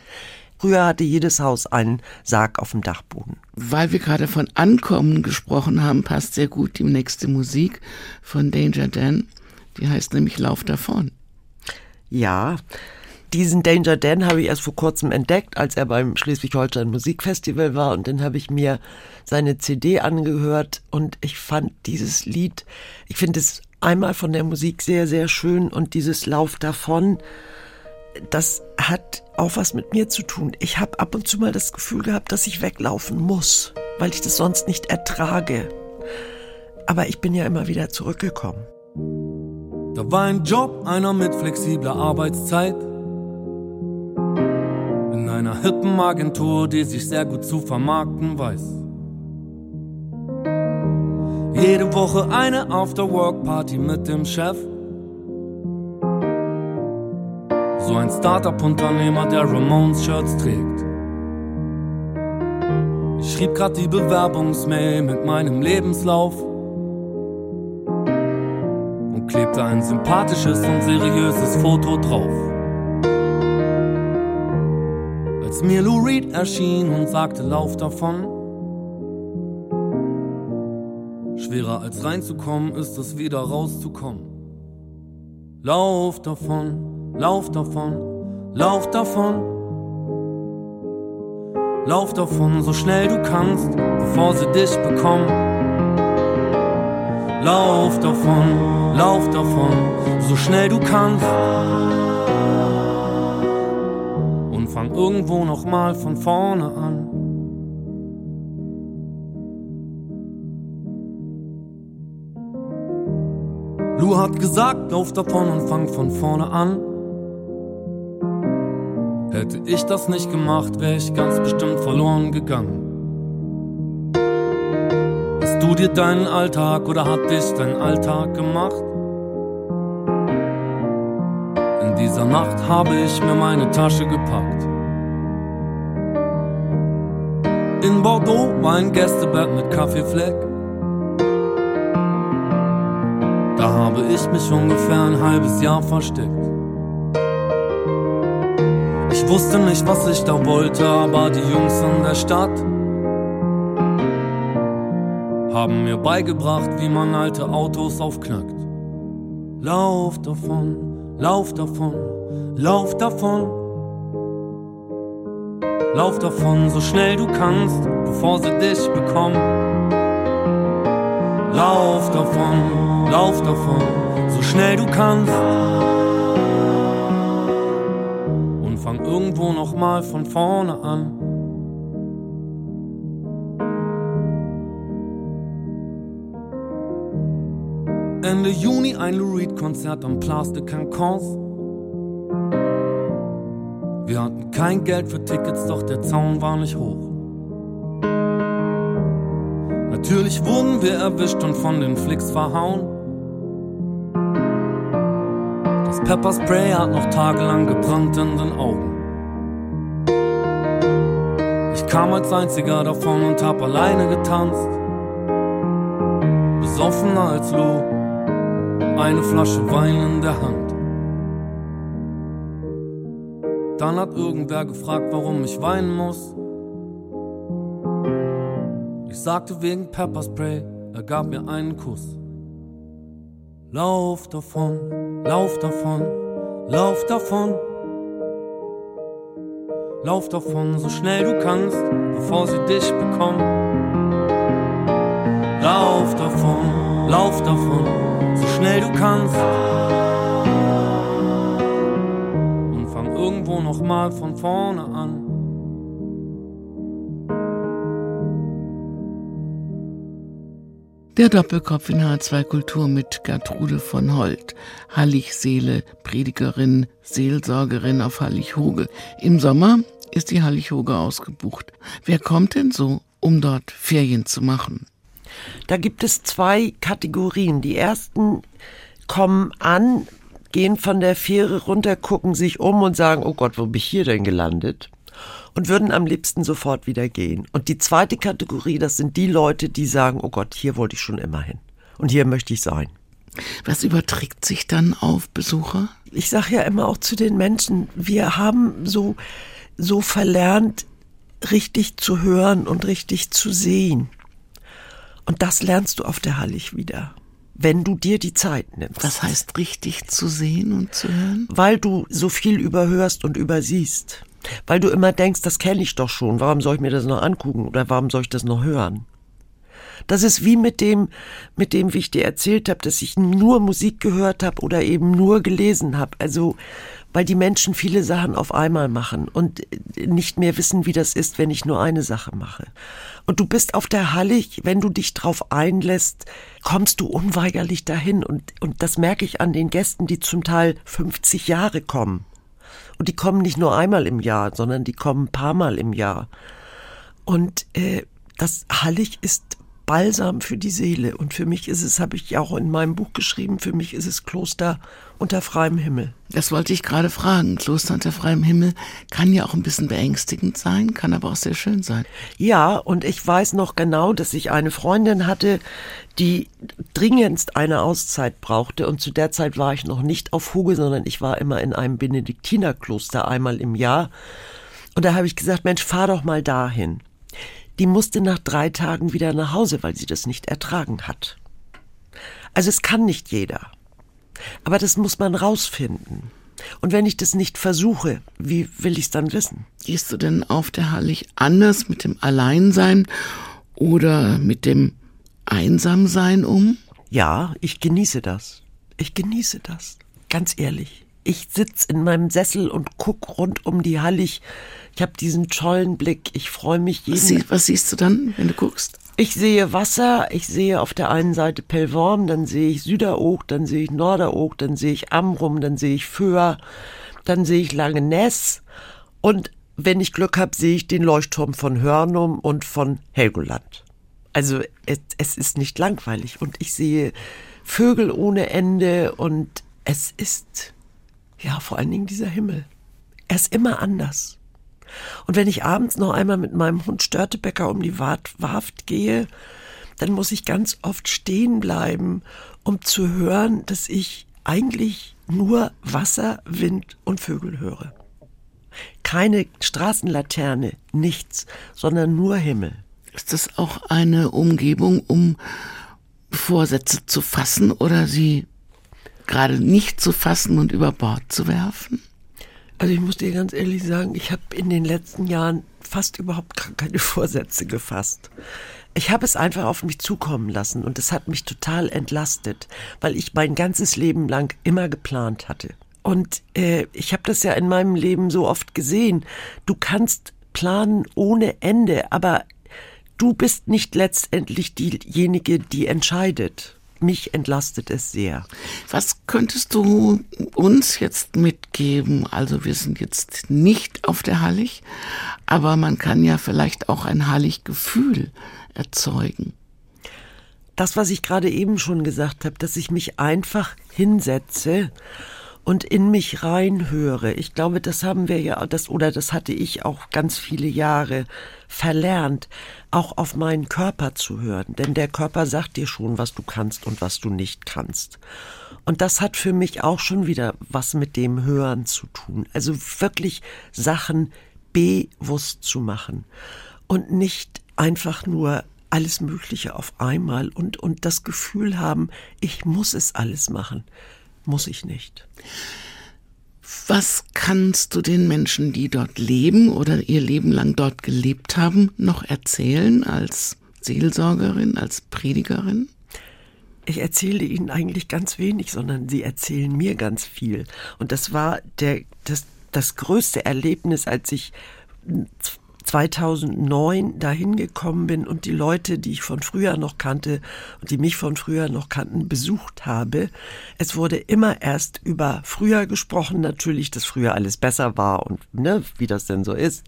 Speaker 3: Früher hatte jedes Haus einen Sarg auf dem Dachboden.
Speaker 2: Weil wir gerade von Ankommen gesprochen haben, passt sehr gut die nächste Musik von Danger Dan. Die heißt nämlich Lauf davon.
Speaker 3: Ja, diesen Danger Dan habe ich erst vor kurzem entdeckt, als er beim Schleswig-Holstein Musikfestival war und dann habe ich mir seine CD angehört und ich fand dieses Lied, ich finde es einmal von der Musik sehr, sehr schön und dieses Lauf davon, das hat auch was mit mir zu tun. Ich habe ab und zu mal das Gefühl gehabt, dass ich weglaufen muss, weil ich das sonst nicht ertrage. Aber ich bin ja immer wieder zurückgekommen.
Speaker 5: Da war ein Job, einer mit flexibler Arbeitszeit einer hippen Agentur, die sich sehr gut zu vermarkten weiß. Jede Woche eine After-Work-Party mit dem Chef. So ein Startup-Unternehmer, der Ramones-Shirts trägt. Ich schrieb grad die Bewerbungsmail mit meinem Lebenslauf und klebte ein sympathisches und seriöses Foto drauf. als mir Lou Reed erschien und sagte, lauf davon. Schwerer als reinzukommen ist es wieder rauszukommen. Lauf davon, lauf davon, lauf davon. Lauf davon, so schnell du kannst, bevor sie dich bekommen. Lauf davon, lauf davon, so schnell du kannst fang irgendwo noch mal von vorne an. Lu hat gesagt, lauf davon und fang von vorne an. Hätte ich das nicht gemacht, wäre ich ganz bestimmt verloren gegangen. Hast du dir deinen Alltag oder hat dich dein Alltag gemacht? In dieser Nacht habe ich mir meine Tasche gepackt. In Bordeaux war ein Gästebett mit Kaffeefleck. Habe ich mich ungefähr ein halbes Jahr versteckt. Ich wusste nicht, was ich da wollte, aber die Jungs in der Stadt haben mir beigebracht, wie man alte Autos aufknackt. Lauf davon, Lauf davon, lauf davon. Lauf davon, so schnell du kannst, bevor sie dich bekommen. Lauf davon, lauf davon, so schnell du kannst. Und fang irgendwo nochmal von vorne an. Ende Juni ein Lou Reed Konzert am Place de Cancans. Wir hatten kein Geld für Tickets, doch der Zaun war nicht hoch. Natürlich wurden wir erwischt und von den Flicks verhauen. Das Pepperspray hat noch tagelang gebrannt in den Augen. Ich kam als einziger davon und hab alleine getanzt. Besoffener als Lou, eine Flasche Wein in der Hand. Dann hat irgendwer gefragt, warum ich weinen muss. Ich sagte wegen Pepperspray, er gab mir einen Kuss. Lauf davon, lauf davon, lauf davon. Lauf davon, so schnell du kannst, bevor sie dich bekommen. Lauf davon, lauf davon, so schnell du kannst. Und fang irgendwo nochmal von vorne an.
Speaker 2: Der Doppelkopf in H2 Kultur mit Gertrude von Holt, Halligseele, Predigerin, Seelsorgerin auf Hallig-Hoge. Im Sommer ist die Hallig-Hoge ausgebucht. Wer kommt denn so, um dort Ferien zu machen?
Speaker 3: Da gibt es zwei Kategorien. Die ersten kommen an, gehen von der Fähre runter, gucken sich um und sagen, oh Gott, wo bin ich hier denn gelandet? Und würden am liebsten sofort wieder gehen. Und die zweite Kategorie, das sind die Leute, die sagen, oh Gott, hier wollte ich schon immer hin. Und hier möchte ich sein.
Speaker 2: Was überträgt sich dann auf Besucher?
Speaker 3: Ich sage ja immer auch zu den Menschen, wir haben so, so verlernt, richtig zu hören und richtig zu sehen. Und das lernst du auf der Hallig wieder wenn du dir die Zeit nimmst.
Speaker 2: Was heißt richtig zu sehen und zu hören?
Speaker 3: Weil du so viel überhörst und übersiehst. Weil du immer denkst, das kenne ich doch schon, warum soll ich mir das noch angucken oder warum soll ich das noch hören? Das ist wie mit dem, mit dem, wie ich dir erzählt habe, dass ich nur Musik gehört habe oder eben nur gelesen habe. Also, weil die Menschen viele Sachen auf einmal machen und nicht mehr wissen, wie das ist, wenn ich nur eine Sache mache. Und du bist auf der Hallig, wenn du dich drauf einlässt, kommst du unweigerlich dahin. Und, und das merke ich an den Gästen, die zum Teil 50 Jahre kommen. Und die kommen nicht nur einmal im Jahr, sondern die kommen ein paar Mal im Jahr. Und äh, das Hallig ist Balsam für die Seele. Und für mich ist es, habe ich ja auch in meinem Buch geschrieben, für mich ist es Kloster unter freiem Himmel.
Speaker 2: Das wollte ich gerade fragen. Kloster unter freiem Himmel kann ja auch ein bisschen beängstigend sein, kann aber auch sehr schön sein.
Speaker 3: Ja, und ich weiß noch genau, dass ich eine Freundin hatte, die dringendst eine Auszeit brauchte. Und zu der Zeit war ich noch nicht auf Huge, sondern ich war immer in einem Benediktinerkloster einmal im Jahr. Und da habe ich gesagt, Mensch, fahr doch mal dahin die musste nach drei Tagen wieder nach Hause, weil sie das nicht ertragen hat. Also es kann nicht jeder. Aber das muss man rausfinden. Und wenn ich das nicht versuche, wie will ich es dann wissen?
Speaker 2: Gehst du denn auf der Hallig anders mit dem Alleinsein oder mit dem Einsamsein um?
Speaker 3: Ja, ich genieße das. Ich genieße das. Ganz ehrlich. Ich sitz in meinem Sessel und guck rund um die Hallig ich habe diesen tollen Blick. Ich freue mich jeden.
Speaker 2: Was, sie, was, siehst du dann, wenn du guckst?
Speaker 3: Ich sehe Wasser, ich sehe auf der einen Seite Pellworm, dann sehe ich Süderoog, dann sehe ich Norderoog, dann sehe ich Amrum, dann sehe ich Föhr, dann sehe ich Langeness und wenn ich Glück habe, sehe ich den Leuchtturm von Hörnum und von Helgoland. Also es, es ist nicht langweilig und ich sehe Vögel ohne Ende und es ist ja vor allen Dingen dieser Himmel. Er ist immer anders. Und wenn ich abends noch einmal mit meinem Hund Störtebecker um die Warft gehe, dann muss ich ganz oft stehen bleiben, um zu hören, dass ich eigentlich nur Wasser, Wind und Vögel höre. Keine Straßenlaterne, nichts, sondern nur Himmel.
Speaker 2: Ist das auch eine Umgebung, um Vorsätze zu fassen oder sie gerade nicht zu fassen und über Bord zu werfen?
Speaker 3: Also ich muss dir ganz ehrlich sagen, ich habe in den letzten Jahren fast überhaupt keine Vorsätze gefasst. Ich habe es einfach auf mich zukommen lassen und es hat mich total entlastet, weil ich mein ganzes Leben lang immer geplant hatte. Und äh, ich habe das ja in meinem Leben so oft gesehen. Du kannst planen ohne Ende, aber du bist nicht letztendlich diejenige, die entscheidet. Mich entlastet es sehr.
Speaker 2: Was könntest du uns jetzt mitgeben? Also wir sind jetzt nicht auf der Hallig, aber man kann ja vielleicht auch ein Hallig-Gefühl erzeugen.
Speaker 3: Das, was ich gerade eben schon gesagt habe, dass ich mich einfach hinsetze und in mich reinhöre. Ich glaube, das haben wir ja, das, oder das hatte ich auch ganz viele Jahre verlernt, auch auf meinen Körper zu hören. Denn der Körper sagt dir schon, was du kannst und was du nicht kannst. Und das hat für mich auch schon wieder was mit dem Hören zu tun. Also wirklich Sachen bewusst zu machen und nicht einfach nur alles Mögliche auf einmal und, und das Gefühl haben, ich muss es alles machen muss ich nicht.
Speaker 2: Was kannst du den Menschen, die dort leben oder ihr Leben lang dort gelebt haben, noch erzählen als Seelsorgerin, als Predigerin?
Speaker 3: Ich erzähle ihnen eigentlich ganz wenig, sondern sie erzählen mir ganz viel. Und das war der, das, das größte Erlebnis, als ich 2009 dahin gekommen bin und die Leute, die ich von früher noch kannte und die mich von früher noch kannten, besucht habe. Es wurde immer erst über früher gesprochen, natürlich, dass früher alles besser war und ne, wie das denn so ist.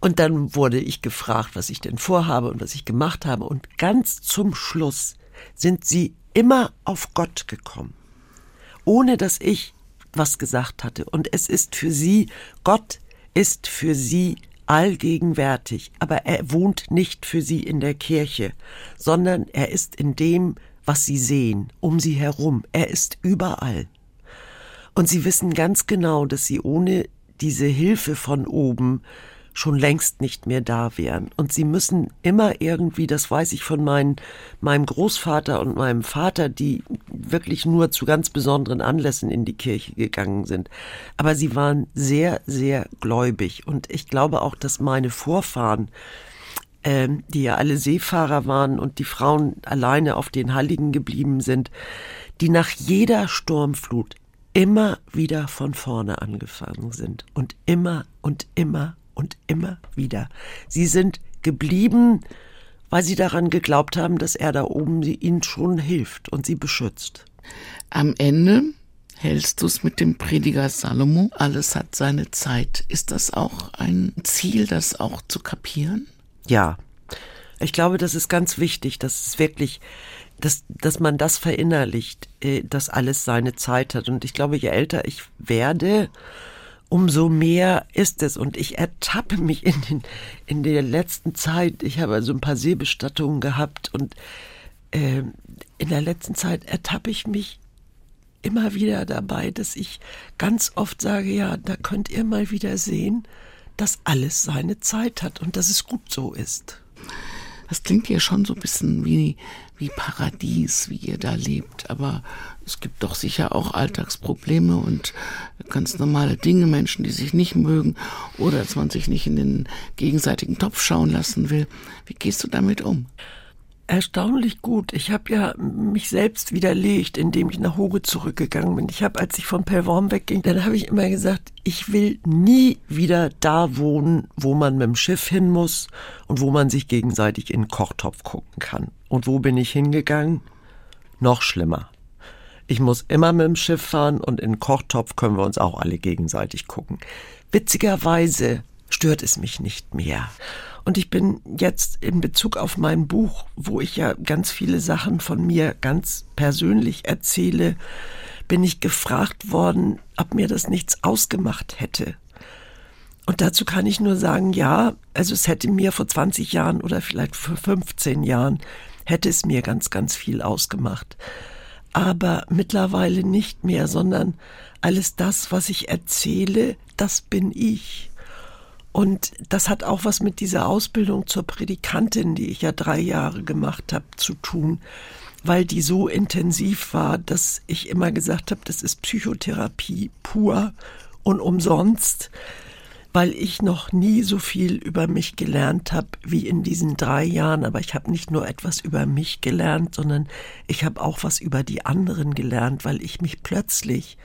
Speaker 3: Und dann wurde ich gefragt, was ich denn vorhabe und was ich gemacht habe. Und ganz zum Schluss sind sie immer auf Gott gekommen, ohne dass ich was gesagt hatte. Und es ist für sie, Gott ist für sie allgegenwärtig, aber er wohnt nicht für sie in der Kirche, sondern er ist in dem, was sie sehen, um sie herum. Er ist überall. Und sie wissen ganz genau, dass sie ohne diese Hilfe von oben schon längst nicht mehr da wären. Und sie müssen immer irgendwie, das weiß ich von meinen, meinem Großvater und meinem Vater, die wirklich nur zu ganz besonderen Anlässen in die Kirche gegangen sind. Aber sie waren sehr, sehr gläubig. Und ich glaube auch, dass meine Vorfahren, ähm, die ja alle Seefahrer waren und die Frauen alleine auf den Halligen geblieben sind, die nach jeder Sturmflut immer wieder von vorne angefangen sind und immer und immer und immer wieder. Sie sind geblieben, weil sie daran geglaubt haben, dass er da oben ihnen schon hilft und sie beschützt.
Speaker 2: Am Ende hältst du es mit dem Prediger Salomo, alles hat seine Zeit. Ist das auch ein Ziel, das auch zu kapieren?
Speaker 3: Ja. Ich glaube, das ist ganz wichtig, dass es wirklich, dass, dass man das verinnerlicht, äh, dass alles seine Zeit hat. Und ich glaube, je älter ich werde, umso mehr ist es. Und ich ertappe mich in, den, in der letzten Zeit, ich habe also ein paar Seebestattungen gehabt und äh, in der letzten Zeit ertappe ich mich immer wieder dabei, dass ich ganz oft sage, ja, da könnt ihr mal wieder sehen, dass alles seine Zeit hat und dass es gut so ist.
Speaker 2: Das klingt ja schon so ein bisschen wie, wie Paradies, wie ihr da lebt. Aber es gibt doch sicher auch Alltagsprobleme und ganz normale Dinge, Menschen, die sich nicht mögen oder dass man sich nicht in den gegenseitigen Topf schauen lassen will. Wie gehst du damit um?
Speaker 3: erstaunlich gut. Ich habe ja mich selbst widerlegt, indem ich nach Hoge zurückgegangen bin. Ich habe, als ich von Pellworm wegging, dann habe ich immer gesagt, ich will nie wieder da wohnen, wo man mit dem Schiff hin muss und wo man sich gegenseitig in den Kochtopf gucken kann. Und wo bin ich hingegangen? Noch schlimmer. Ich muss immer mit dem Schiff fahren und in den Kochtopf können wir uns auch alle gegenseitig gucken. Witzigerweise stört es mich nicht mehr. Und ich bin jetzt in Bezug auf mein Buch, wo ich ja ganz viele Sachen von mir ganz persönlich erzähle, bin ich gefragt worden, ob mir das nichts ausgemacht hätte. Und dazu kann ich nur sagen, ja, also es hätte mir vor 20 Jahren oder vielleicht vor 15 Jahren, hätte es mir ganz, ganz viel ausgemacht. Aber mittlerweile nicht mehr, sondern alles das, was ich erzähle, das bin ich. Und das hat auch was mit dieser Ausbildung zur Predikantin, die ich ja drei Jahre gemacht habe, zu tun, weil die so intensiv war, dass ich immer gesagt habe, das ist Psychotherapie pur und umsonst, weil ich noch nie so viel über mich gelernt habe wie in diesen drei Jahren. Aber ich habe nicht nur etwas über mich gelernt, sondern ich habe auch was über die anderen gelernt, weil ich mich plötzlich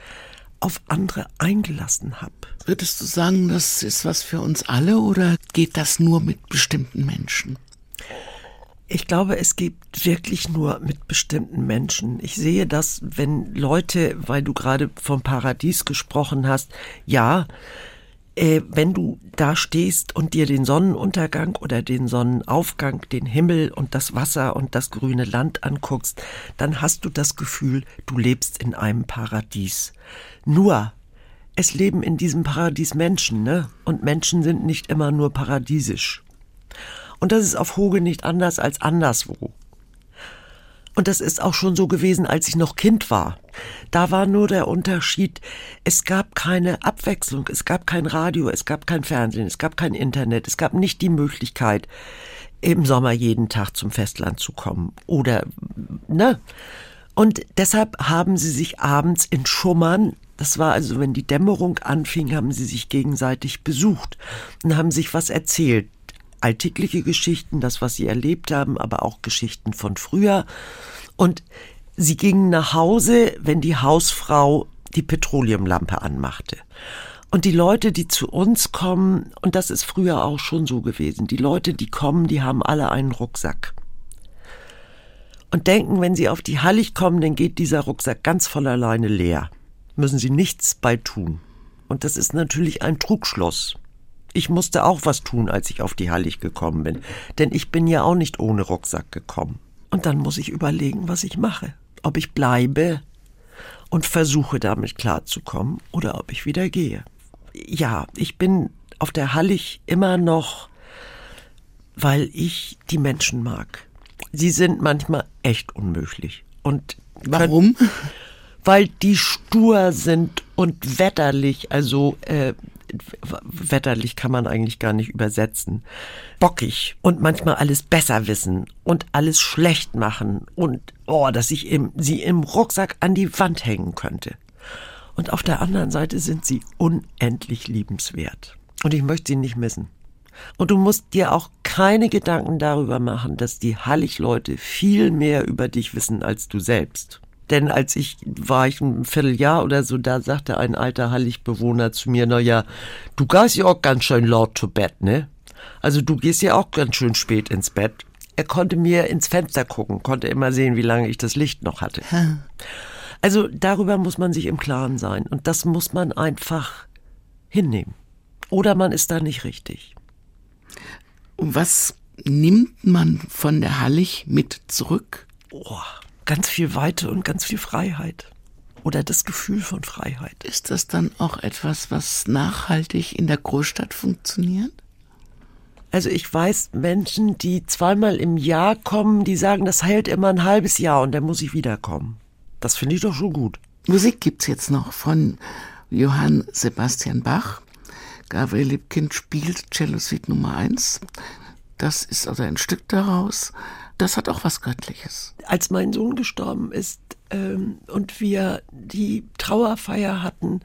Speaker 3: auf andere eingelassen habe.
Speaker 2: Würdest du sagen, das ist was für uns alle oder geht das nur mit bestimmten Menschen?
Speaker 3: Ich glaube, es gibt wirklich nur mit bestimmten Menschen. Ich sehe das, wenn Leute, weil du gerade vom Paradies gesprochen hast, ja, äh, wenn du da stehst und dir den Sonnenuntergang oder den Sonnenaufgang, den Himmel und das Wasser und das grüne Land anguckst, dann hast du das Gefühl, du lebst in einem Paradies. Nur, es leben in diesem Paradies Menschen, ne? Und Menschen sind nicht immer nur paradiesisch. Und das ist auf Hoge nicht anders als anderswo. Und das ist auch schon so gewesen, als ich noch Kind war. Da war nur der Unterschied, es gab keine Abwechslung, es gab kein Radio, es gab kein Fernsehen, es gab kein Internet, es gab nicht die Möglichkeit, im Sommer jeden Tag zum Festland zu kommen. Oder, ne? Und deshalb haben sie sich abends in Schummern das war also, wenn die Dämmerung anfing, haben sie sich gegenseitig besucht und haben sich was erzählt alltägliche Geschichten, das, was sie erlebt haben, aber auch Geschichten von früher. Und sie gingen nach Hause, wenn die Hausfrau die Petroleumlampe anmachte. Und die Leute, die zu uns kommen, und das ist früher auch schon so gewesen, die Leute, die kommen, die haben alle einen Rucksack. Und denken, wenn sie auf die Hallig kommen, dann geht dieser Rucksack ganz von alleine leer. Müssen sie nichts bei tun. Und das ist natürlich ein Trugschluss. Ich musste auch was tun, als ich auf die Hallig gekommen bin, denn ich bin ja auch nicht ohne Rucksack gekommen. Und dann muss ich überlegen, was ich mache. Ob ich bleibe und versuche damit klarzukommen oder ob ich wieder gehe. Ja, ich bin auf der Hallig immer noch, weil ich die Menschen mag. Sie sind manchmal echt unmöglich. Und
Speaker 2: warum?
Speaker 3: Weil die stur sind und wetterlich, also äh, wetterlich kann man eigentlich gar nicht übersetzen. Bockig und manchmal alles besser wissen und alles schlecht machen und oh, dass ich im, sie im Rucksack an die Wand hängen könnte. Und auf der anderen Seite sind sie unendlich liebenswert. Und ich möchte sie nicht missen. Und du musst dir auch keine Gedanken darüber machen, dass die Hallig-Leute viel mehr über dich wissen als du selbst. Denn als ich war ich ein Vierteljahr oder so, da sagte ein alter Halligbewohner zu mir, na ja, du gehst ja auch ganz schön laut zu Bett, ne? Also du gehst ja auch ganz schön spät ins Bett. Er konnte mir ins Fenster gucken, konnte immer sehen, wie lange ich das Licht noch hatte. Also darüber muss man sich im Klaren sein und das muss man einfach hinnehmen. Oder man ist da nicht richtig.
Speaker 2: Was nimmt man von der Hallig mit zurück?
Speaker 3: Oh, ganz viel Weite und ganz viel Freiheit. Oder das Gefühl von Freiheit.
Speaker 2: Ist das dann auch etwas, was nachhaltig in der Großstadt funktioniert?
Speaker 3: Also ich weiß Menschen, die zweimal im Jahr kommen, die sagen, das hält immer ein halbes Jahr und dann muss ich wiederkommen. Das finde ich doch schon gut.
Speaker 2: Musik gibt's jetzt noch von Johann Sebastian Bach. Gabriel Liebkind spielt Cello Suite Nummer 1. Das ist also ein Stück daraus. Das hat auch was Göttliches.
Speaker 3: Als mein Sohn gestorben ist ähm, und wir die Trauerfeier hatten,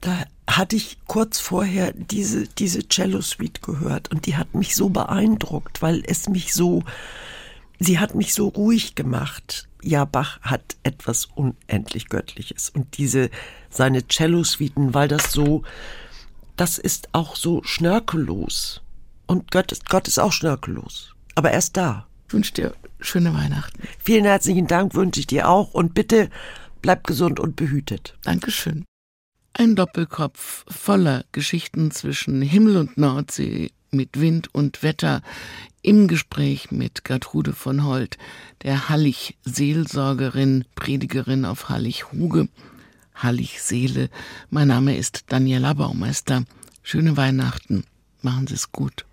Speaker 3: da hatte ich kurz vorher diese, diese Cello-Suite gehört und die hat mich so beeindruckt, weil es mich so, sie hat mich so ruhig gemacht. Ja, Bach hat etwas unendlich Göttliches und diese, seine Cello-Suiten, weil das so, das ist auch so schnörkellos. Und Gott ist, Gott ist auch schnörkellos. Aber er ist da.
Speaker 2: Ich wünsche dir schöne Weihnachten.
Speaker 3: Vielen herzlichen Dank wünsche ich dir auch und bitte bleib gesund und behütet.
Speaker 2: Dankeschön. Ein Doppelkopf voller Geschichten zwischen Himmel und Nordsee mit Wind und Wetter im Gespräch mit Gertrude von Holt, der Hallig-Seelsorgerin, Predigerin auf Hallig-Huge, Hallig-Seele. Mein Name ist Daniela Baumeister. Schöne Weihnachten. Machen Sie es gut.